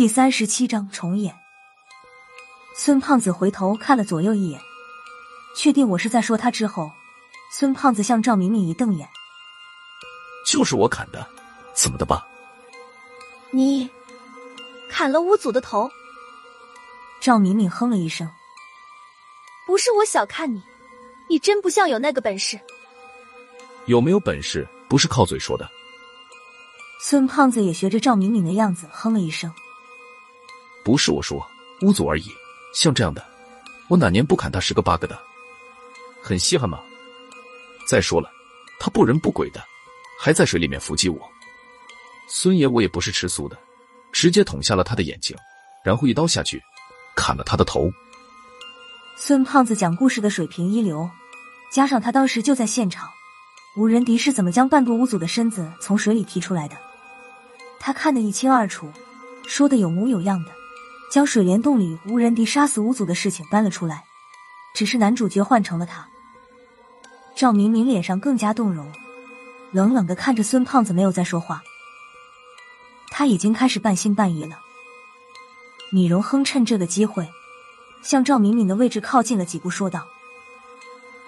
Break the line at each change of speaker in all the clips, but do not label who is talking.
第三十七章重演。孙胖子回头看了左右一眼，确定我是在说他之后，孙胖子向赵明明一瞪眼：“
就是我砍的，怎么的吧？”
你砍了五祖的头？
赵明明哼了一声：“
不是我小看你，你真不像有那个本事。
有没有本事不是靠嘴说的。”
孙胖子也学着赵明明的样子哼了一声：“
不是我说，巫祖而已。像这样的，我哪年不砍他十个八个的？很稀罕吗？再说了，他不人不鬼的，还在水里面伏击我。孙爷我也不是吃素的，直接捅下了他的眼睛，然后一刀下去，砍了他的头。”
孙胖子讲故事的水平一流，加上他当时就在现场，无人敌是怎么将半个巫祖的身子从水里提出来的？他看得一清二楚，说的有模有样的，将水帘洞里无人敌杀死五祖的事情搬了出来。只是男主角换成了他。赵明明脸上更加动容，冷冷的看着孙胖子，没有再说话。他已经开始半信半疑了。米荣亨趁这个机会，向赵明明的位置靠近了几步，说道：“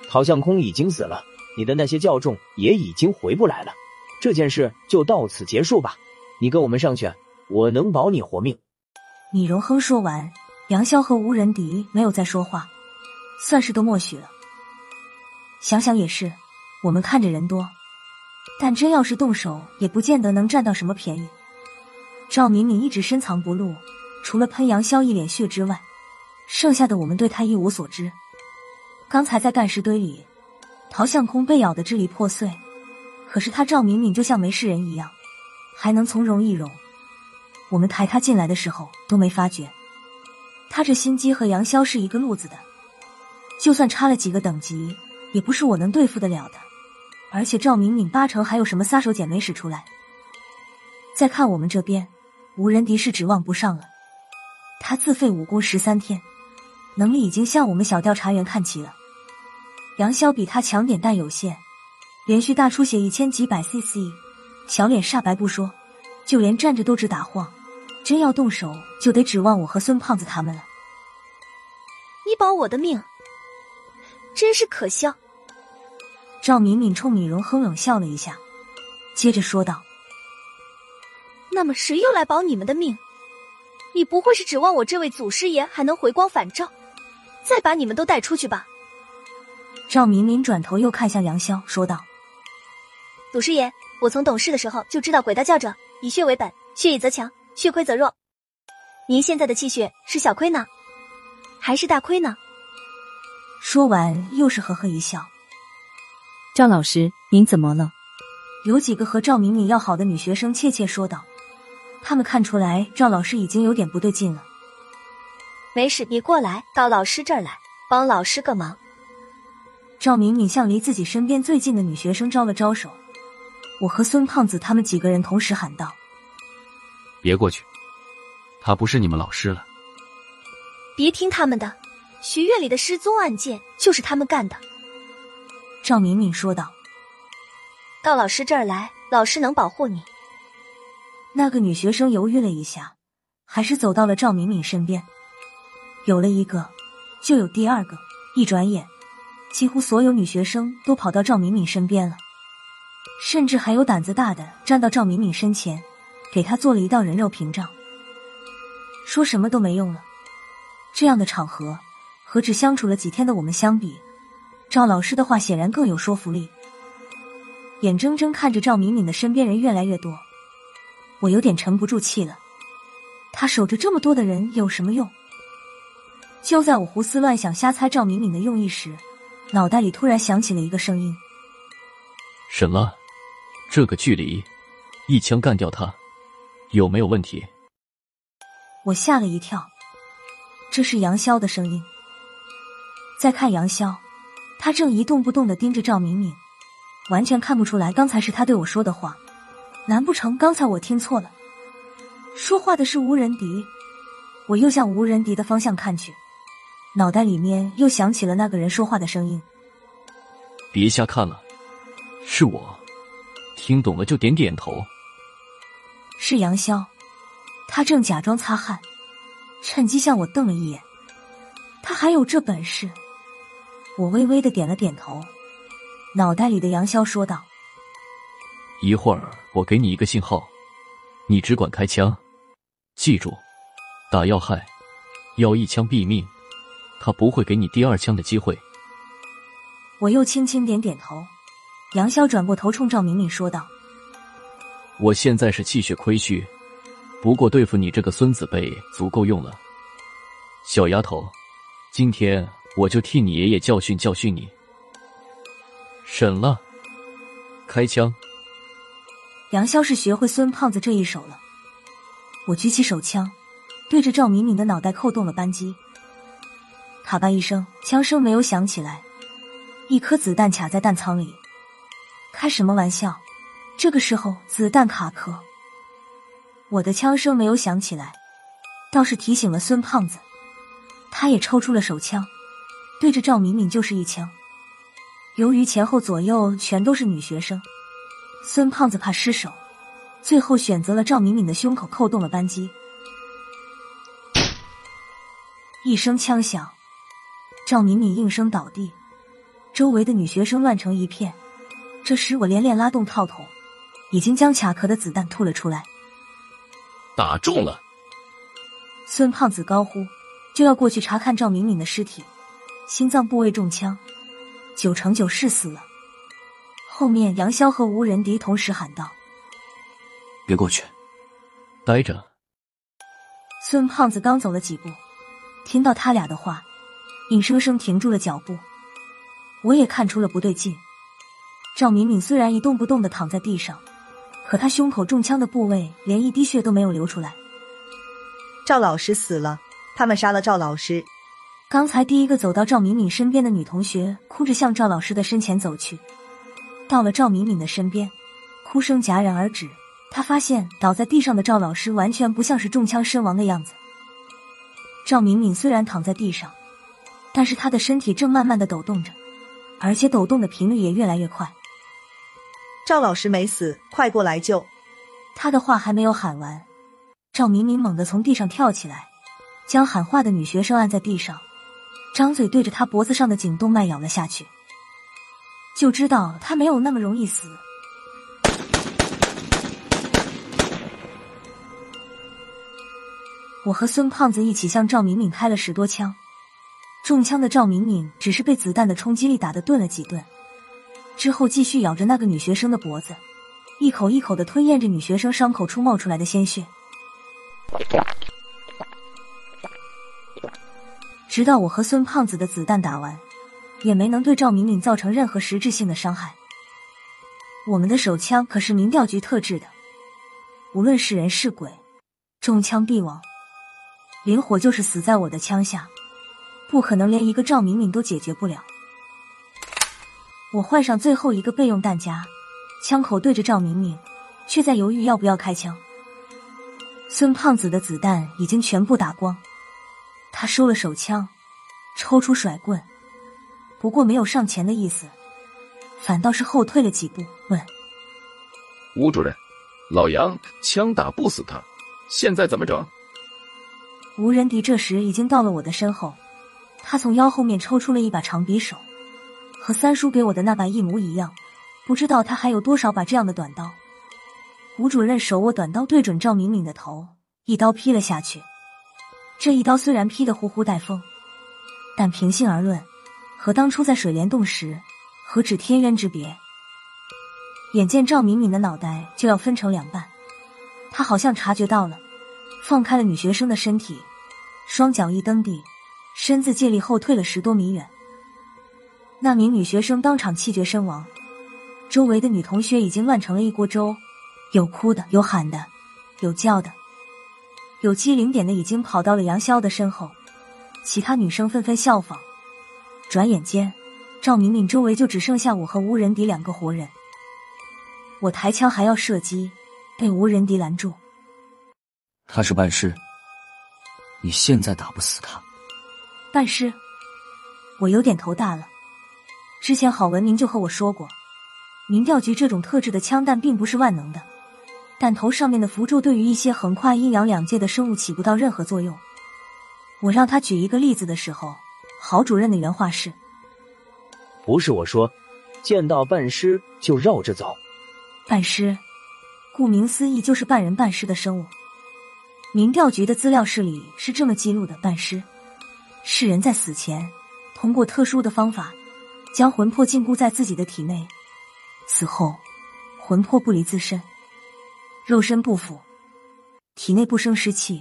陶相空已经死了，你的那些教众也已经回不来了，这件事就到此结束吧。”你跟我们上去，我能保你活命。
米荣亨说完，杨潇和吴仁迪没有再说话，算是都默许了。想想也是，我们看着人多，但真要是动手，也不见得能占到什么便宜。赵敏敏一直深藏不露，除了喷杨潇一脸血之外，剩下的我们对他一无所知。刚才在干尸堆里，陶相空被咬得支离破碎，可是他赵敏敏就像没事人一样。还能从容易容，我们抬他进来的时候都没发觉。他这心机和杨潇是一个路子的，就算差了几个等级，也不是我能对付得了的。而且赵敏敏八成还有什么杀手锏没使出来。再看我们这边，无人敌是指望不上了。他自废武功十三天，能力已经向我们小调查员看齐了。杨潇比他强点，但有限，连续大出血一千几百 CC。小脸煞白不说，就连站着都直打晃。真要动手，就得指望我和孙胖子他们了。
你保我的命，真是可笑。
赵敏敏冲米荣哼冷笑了一下，接着说道：“
那么谁又来保你们的命？你不会是指望我这位祖师爷还能回光返照，再把你们都带出去吧？”
赵敏敏转头又看向杨潇，说道：“
祖师爷。”我从懂事的时候就知道，鬼道教者以血为本，血以则强，血亏则弱。您现在的气血是小亏呢，还是大亏呢？
说完，又是呵呵一笑。
赵老师，您怎么了？
有几个和赵敏敏要好的女学生怯怯说道。他们看出来赵老师已经有点不对劲了。
没事，你过来到老师这儿来，帮老师个忙。
赵敏敏向离自己身边最近的女学生招了招手。我和孙胖子他们几个人同时喊道：“
别过去，他不是你们老师了。”
别听他们的，学院里的失踪案件就是他们干的。”
赵敏敏说道。
“到老师这儿来，老师能保护你。”
那个女学生犹豫了一下，还是走到了赵敏敏身边。有了一个，就有第二个。一转眼，几乎所有女学生都跑到赵敏敏身边了。甚至还有胆子大的站到赵敏敏身前，给他做了一道人肉屏障。说什么都没用了，这样的场合和只相处了几天的我们相比，赵老师的话显然更有说服力。眼睁睁看着赵敏敏的身边人越来越多，我有点沉不住气了。他守着这么多的人有什么用？就在我胡思乱想、瞎猜赵敏敏的用意时，脑袋里突然响起了一个声音：“
什么。”这个距离，一枪干掉他，有没有问题？
我吓了一跳，这是杨潇的声音。再看杨潇，他正一动不动的盯着赵敏敏，完全看不出来刚才是他对我说的话。难不成刚才我听错了？说话的是吴仁迪？我又向吴仁迪的方向看去，脑袋里面又响起了那个人说话的声音。
别瞎看了，是我。听懂了就点点头。
是杨潇，他正假装擦汗，趁机向我瞪了一眼。他还有这本事？我微微的点了点头。脑袋里的杨潇说道：“
一会儿我给你一个信号，你只管开枪，记住，打要害，要一枪毙命。他不会给你第二枪的机会。”
我又轻轻点点头。杨潇转过头冲赵明明说道：“
我现在是气血亏虚，不过对付你这个孙子辈足够用了。小丫头，今天我就替你爷爷教训教训你。”审了，开枪！
杨潇是学会孙胖子这一手了。我举起手枪，对着赵敏敏的脑袋扣动了扳机。咔吧一声，枪声没有响起来，一颗子弹卡在弹仓里。开什么玩笑？这个时候子弹卡壳。我的枪声没有响起来，倒是提醒了孙胖子。他也抽出了手枪，对着赵敏敏就是一枪。由于前后左右全都是女学生，孙胖子怕失手，最后选择了赵敏敏的胸口扣动了扳机。一声枪响，赵敏敏应声倒地，周围的女学生乱成一片。这时我连连拉动套筒，已经将卡壳的子弹吐了出来。
打中了！
孙胖子高呼，就要过去查看赵敏敏的尸体，心脏部位中枪。九成九是死了。后面，杨潇和吴仁迪同时喊道：“
别过去，
待着。”
孙胖子刚走了几步，听到他俩的话，硬生生停住了脚步。我也看出了不对劲。赵敏敏虽然一动不动的躺在地上，可他胸口中枪的部位连一滴血都没有流出来。
赵老师死了，他们杀了赵老师。
刚才第一个走到赵敏敏身边的女同学哭着向赵老师的身前走去，到了赵敏敏的身边，哭声戛然而止。她发现倒在地上的赵老师完全不像是中枪身亡的样子。赵敏敏虽然躺在地上，但是她的身体正慢慢的抖动着，而且抖动的频率也越来越快。
赵老师没死，快过来救！
他的话还没有喊完，赵敏敏猛地从地上跳起来，将喊话的女学生按在地上。张嘴对着他脖子上的颈动脉咬了下去，就知道他没有那么容易死。我和孙胖子一起向赵敏敏开了十多枪，中枪的赵敏敏只是被子弹的冲击力打得顿了几顿，之后继续咬着那个女学生的脖子，一口一口的吞咽着女学生伤口处冒出来的鲜血。直到我和孙胖子的子弹打完，也没能对赵敏敏造成任何实质性的伤害。我们的手枪可是民调局特制的，无论是人是鬼，中枪必亡。林火就是死在我的枪下，不可能连一个赵敏敏都解决不了。我换上最后一个备用弹夹，枪口对着赵明明，却在犹豫要不要开枪。孙胖子的子弹已经全部打光。他收了手枪，抽出甩棍，不过没有上前的意思，反倒是后退了几步，问：“
吴主任，老杨枪打不死他，现在怎么整？”
吴仁迪这时已经到了我的身后，他从腰后面抽出了一把长匕首，和三叔给我的那把一模一样。不知道他还有多少把这样的短刀。吴主任手握短刀，对准赵敏敏的头，一刀劈了下去。这一刀虽然劈得呼呼带风，但平心而论，和当初在水帘洞时何止天渊之别。眼见赵敏敏的脑袋就要分成两半，他好像察觉到了，放开了女学生的身体，双脚一蹬地，身子借力后退了十多米远。那名女学生当场气绝身亡，周围的女同学已经乱成了一锅粥，有哭的，有喊的，有叫的。有机灵点的已经跑到了杨潇的身后，其他女生纷纷效仿。转眼间，赵敏敏周围就只剩下我和吴仁迪两个活人。我抬枪还要射击，被吴仁迪拦住。
他是半师，你现在打不死他。
半师？我有点头大了。之前郝文明就和我说过，民调局这种特制的枪弹并不是万能的，弹头上面的符咒对于一些横跨阴阳两界的生物起不到任何作用。我让他举一个例子的时候，郝主任的原话是：“
不是我说，见到半尸就绕着走。
半尸，顾名思义就是半人半尸的生物。民调局的资料室里是这么记录的：半尸是人在死前通过特殊的方法将魂魄禁锢在自己的体内，死后魂魄不离自身，肉身不腐，体内不生湿气。”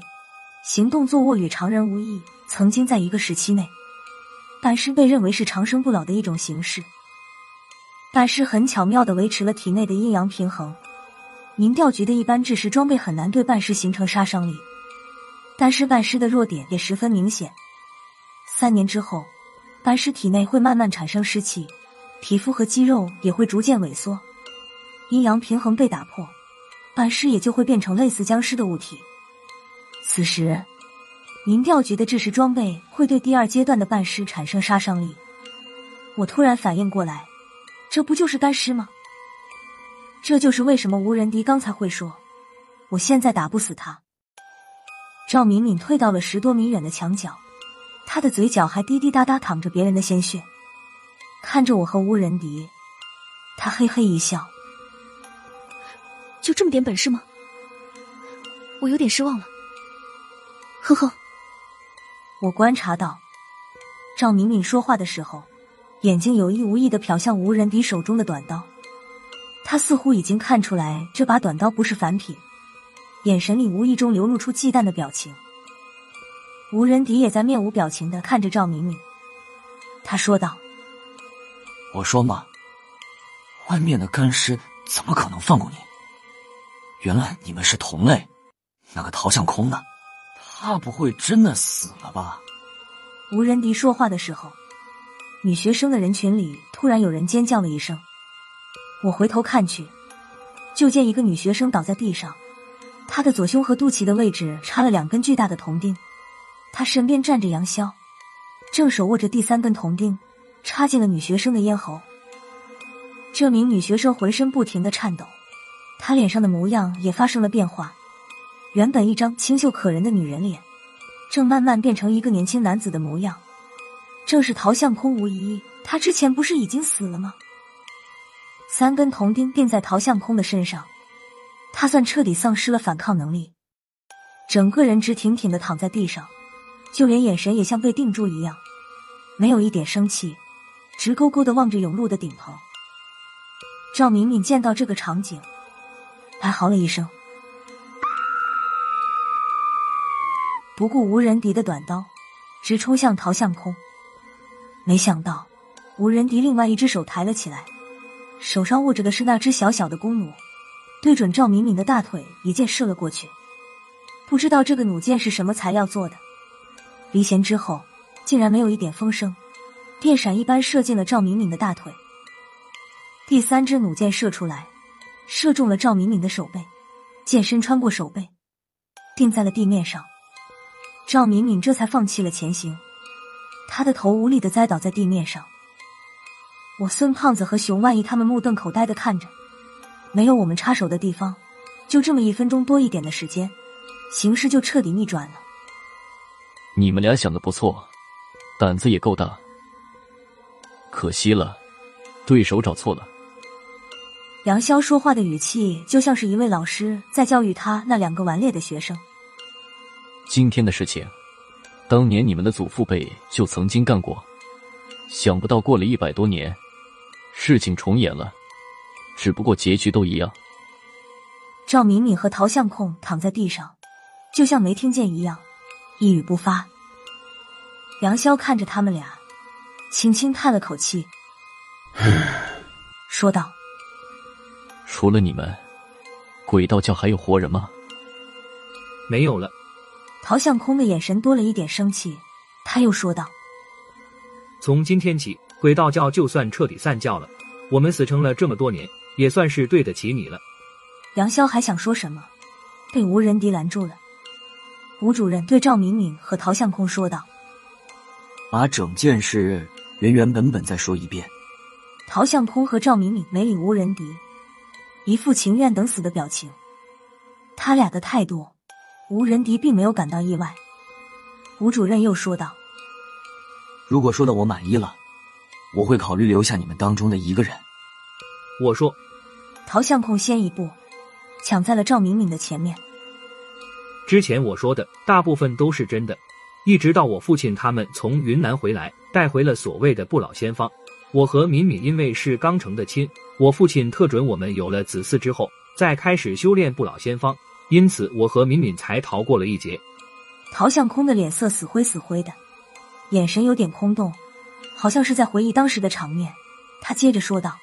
行动坐卧与常人无异，曾经在一个时期内，半尸被认为是长生不老的一种形式。半尸很巧妙的维持了体内的阴阳平衡。民调局的一般制式装备很难对半尸形成杀伤力，但是半尸的弱点也十分明显。三年之后，半尸体内会慢慢产生湿气，皮肤和肌肉也会逐渐萎缩，阴阳平衡被打破，半尸也就会变成类似僵尸的物体。此时，民调局的制式装备会对第二阶段的半尸产生杀伤力。我突然反应过来，这不就是干尸吗？这就是为什么吴仁迪刚才会说，我现在打不死他。赵敏敏退到了十多米远的墙角，她的嘴角还滴滴答答淌着别人的鲜血，看着我和吴仁迪，他嘿嘿一笑：“
就这么点本事吗？我有点失望了。”呵呵，
我观察到，赵敏敏说话的时候，眼睛有意无意的瞟向吴仁迪手中的短刀。他似乎已经看出来这把短刀不是凡品，眼神里无意中流露出忌惮的表情。吴仁迪也在面无表情的看着赵敏敏，他说道：“
我说嘛，外面的干尸怎么可能放过你？原来你们是同类。那个陶向空呢？”他不会真的死了吧？
吴仁迪说话的时候，女学生的人群里突然有人尖叫了一声。我回头看去，就见一个女学生倒在地上，她的左胸和肚脐的位置插了两根巨大的铜钉，他身边站着杨潇，正手握着第三根铜钉，插进了女学生的咽喉。这名女学生浑身不停的颤抖，她脸上的模样也发生了变化。原本一张清秀可人的女人脸，正慢慢变成一个年轻男子的模样，正是陶相空无疑。他之前不是已经死了吗？三根铜钉钉在陶相空的身上，他算彻底丧失了反抗能力，整个人直挺挺的躺在地上，就连眼神也像被定住一样，没有一点生气，直勾勾的望着甬路的顶棚。赵敏敏见到这个场景，哀嚎了一声。不顾无人敌的短刀，直冲向陶相空。没想到，无人敌另外一只手抬了起来，手上握着的是那只小小的弓弩，对准赵敏敏的大腿一箭射了过去。不知道这个弩箭是什么材料做的，离弦之后竟然没有一点风声，电闪一般射进了赵敏敏的大腿。第三支弩箭射出来，射中了赵敏敏的手背，箭身穿过手背，定在了地面上。赵敏敏这才放弃了前行，他的头无力的栽倒在地面上。我孙胖子和熊万一他们目瞪口呆的看着，没有我们插手的地方，就这么一分钟多一点的时间，形势就彻底逆转了。
你们俩想的不错，胆子也够大，可惜了，对手找错了。
杨潇说话的语气就像是一位老师在教育他那两个顽劣的学生。
今天的事情，当年你们的祖父辈就曾经干过，想不到过了一百多年，事情重演了，只不过结局都一样。
赵敏敏和陶相控躺在地上，就像没听见一样，一语不发。杨潇看着他们俩，轻轻叹了口气，说道：“
除了你们，鬼道教还有活人吗？”
没有了。
陶相空的眼神多了一点生气，他又说道：“
从今天起，鬼道教就算彻底散教了，我们死撑了这么多年，也算是对得起你了。”
杨潇还想说什么，被吴仁迪拦住了。吴主任对赵敏敏和陶相空说道：“
把整件事原原本本再说一遍。”
陶相空和赵敏敏没理吴仁迪，一副情愿等死的表情。他俩的态度，吴仁迪并没有感到意外。吴主任又说道：“
如果说的我满意了，我会考虑留下你们当中的一个人。”
我说：“
陶相空先一步，抢在了赵敏敏的前面。
之前我说的大部分都是真的，一直到我父亲他们从云南回来，带回了所谓的不老仙方。我和敏敏因为是刚成的亲，我父亲特准我们有了子嗣之后再开始修炼不老仙方，因此我和敏敏才逃过了一劫。”
陶向空的脸色死灰死灰的，眼神有点空洞，好像是在回忆当时的场面。他接着说道：“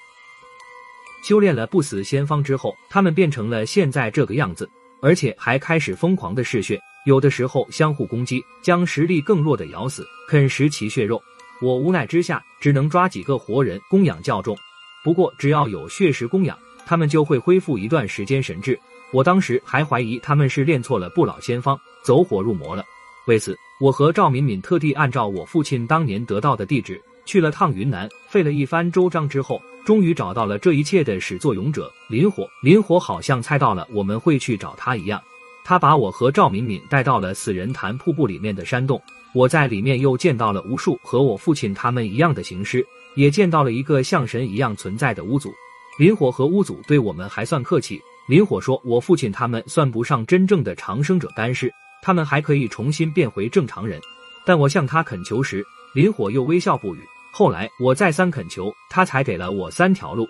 修炼了不死仙方之后，他们变成了现在这个样子，而且还开始疯狂的嗜血，有的时候相互攻击，将实力更弱的咬死，啃食其血肉。我无奈之下，只能抓几个活人供养教众。不过只要有血食供养，他们就会恢复一段时间神智。我当时还怀疑他们是练错了不老仙方。”走火入魔了。为此，我和赵敏敏特地按照我父亲当年得到的地址去了趟云南，费了一番周章之后，终于找到了这一切的始作俑者林火。林火好像猜到了我们会去找他一样，他把我和赵敏敏带到了死人潭瀑布里面的山洞。我在里面又见到了无数和我父亲他们一样的行尸，也见到了一个像神一样存在的巫祖。林火和巫祖对我们还算客气。林火说：“我父亲他们算不上真正的长生者干尸。”他们还可以重新变回正常人，但我向他恳求时，林火又微笑不语。后来我再三恳求，他才给了我三条路。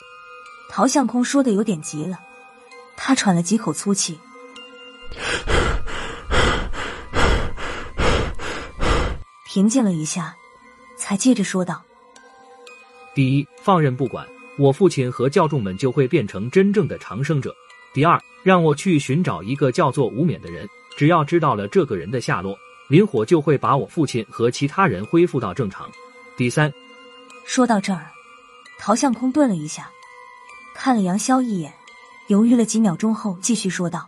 陶相空说的有点急了，他喘了几口粗气，平静了一下，才接着说道：“
第一，放任不管，我父亲和教众们就会变成真正的长生者；第二，让我去寻找一个叫做吴冕的人。”只要知道了这个人的下落，林火就会把我父亲和其他人恢复到正常。第三，
说到这儿，陶相空顿了一下，看了杨潇一眼，犹豫了几秒钟后，继续说道：“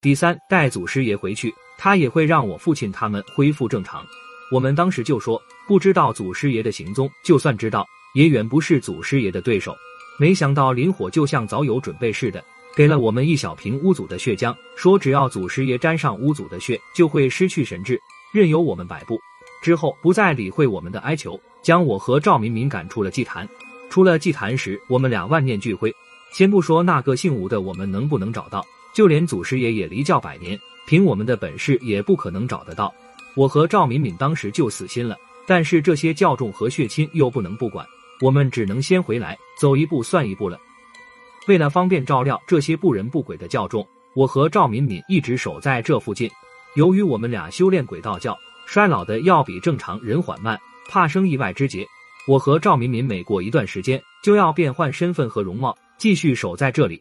第三，带祖师爷回去，他也会让我父亲他们恢复正常。我们当时就说不知道祖师爷的行踪，就算知道，也远不是祖师爷的对手。没想到林火就像早有准备似的。”给了我们一小瓶巫祖的血浆，说只要祖师爷沾上巫祖的血，就会失去神智，任由我们摆布。之后不再理会我们的哀求，将我和赵敏敏赶出了祭坛。出了祭坛时，我们俩万念俱灰。先不说那个姓吴的我们能不能找到，就连祖师爷也离教百年，凭我们的本事也不可能找得到。我和赵敏敏当时就死心了，但是这些教众和血亲又不能不管，我们只能先回来，走一步算一步了。为了方便照料这些不人不鬼的教众，我和赵敏敏一直守在这附近。由于我们俩修炼鬼道教，衰老的要比正常人缓慢，怕生意外之劫，我和赵敏敏每过一段时间就要变换身份和容貌，继续守在这里。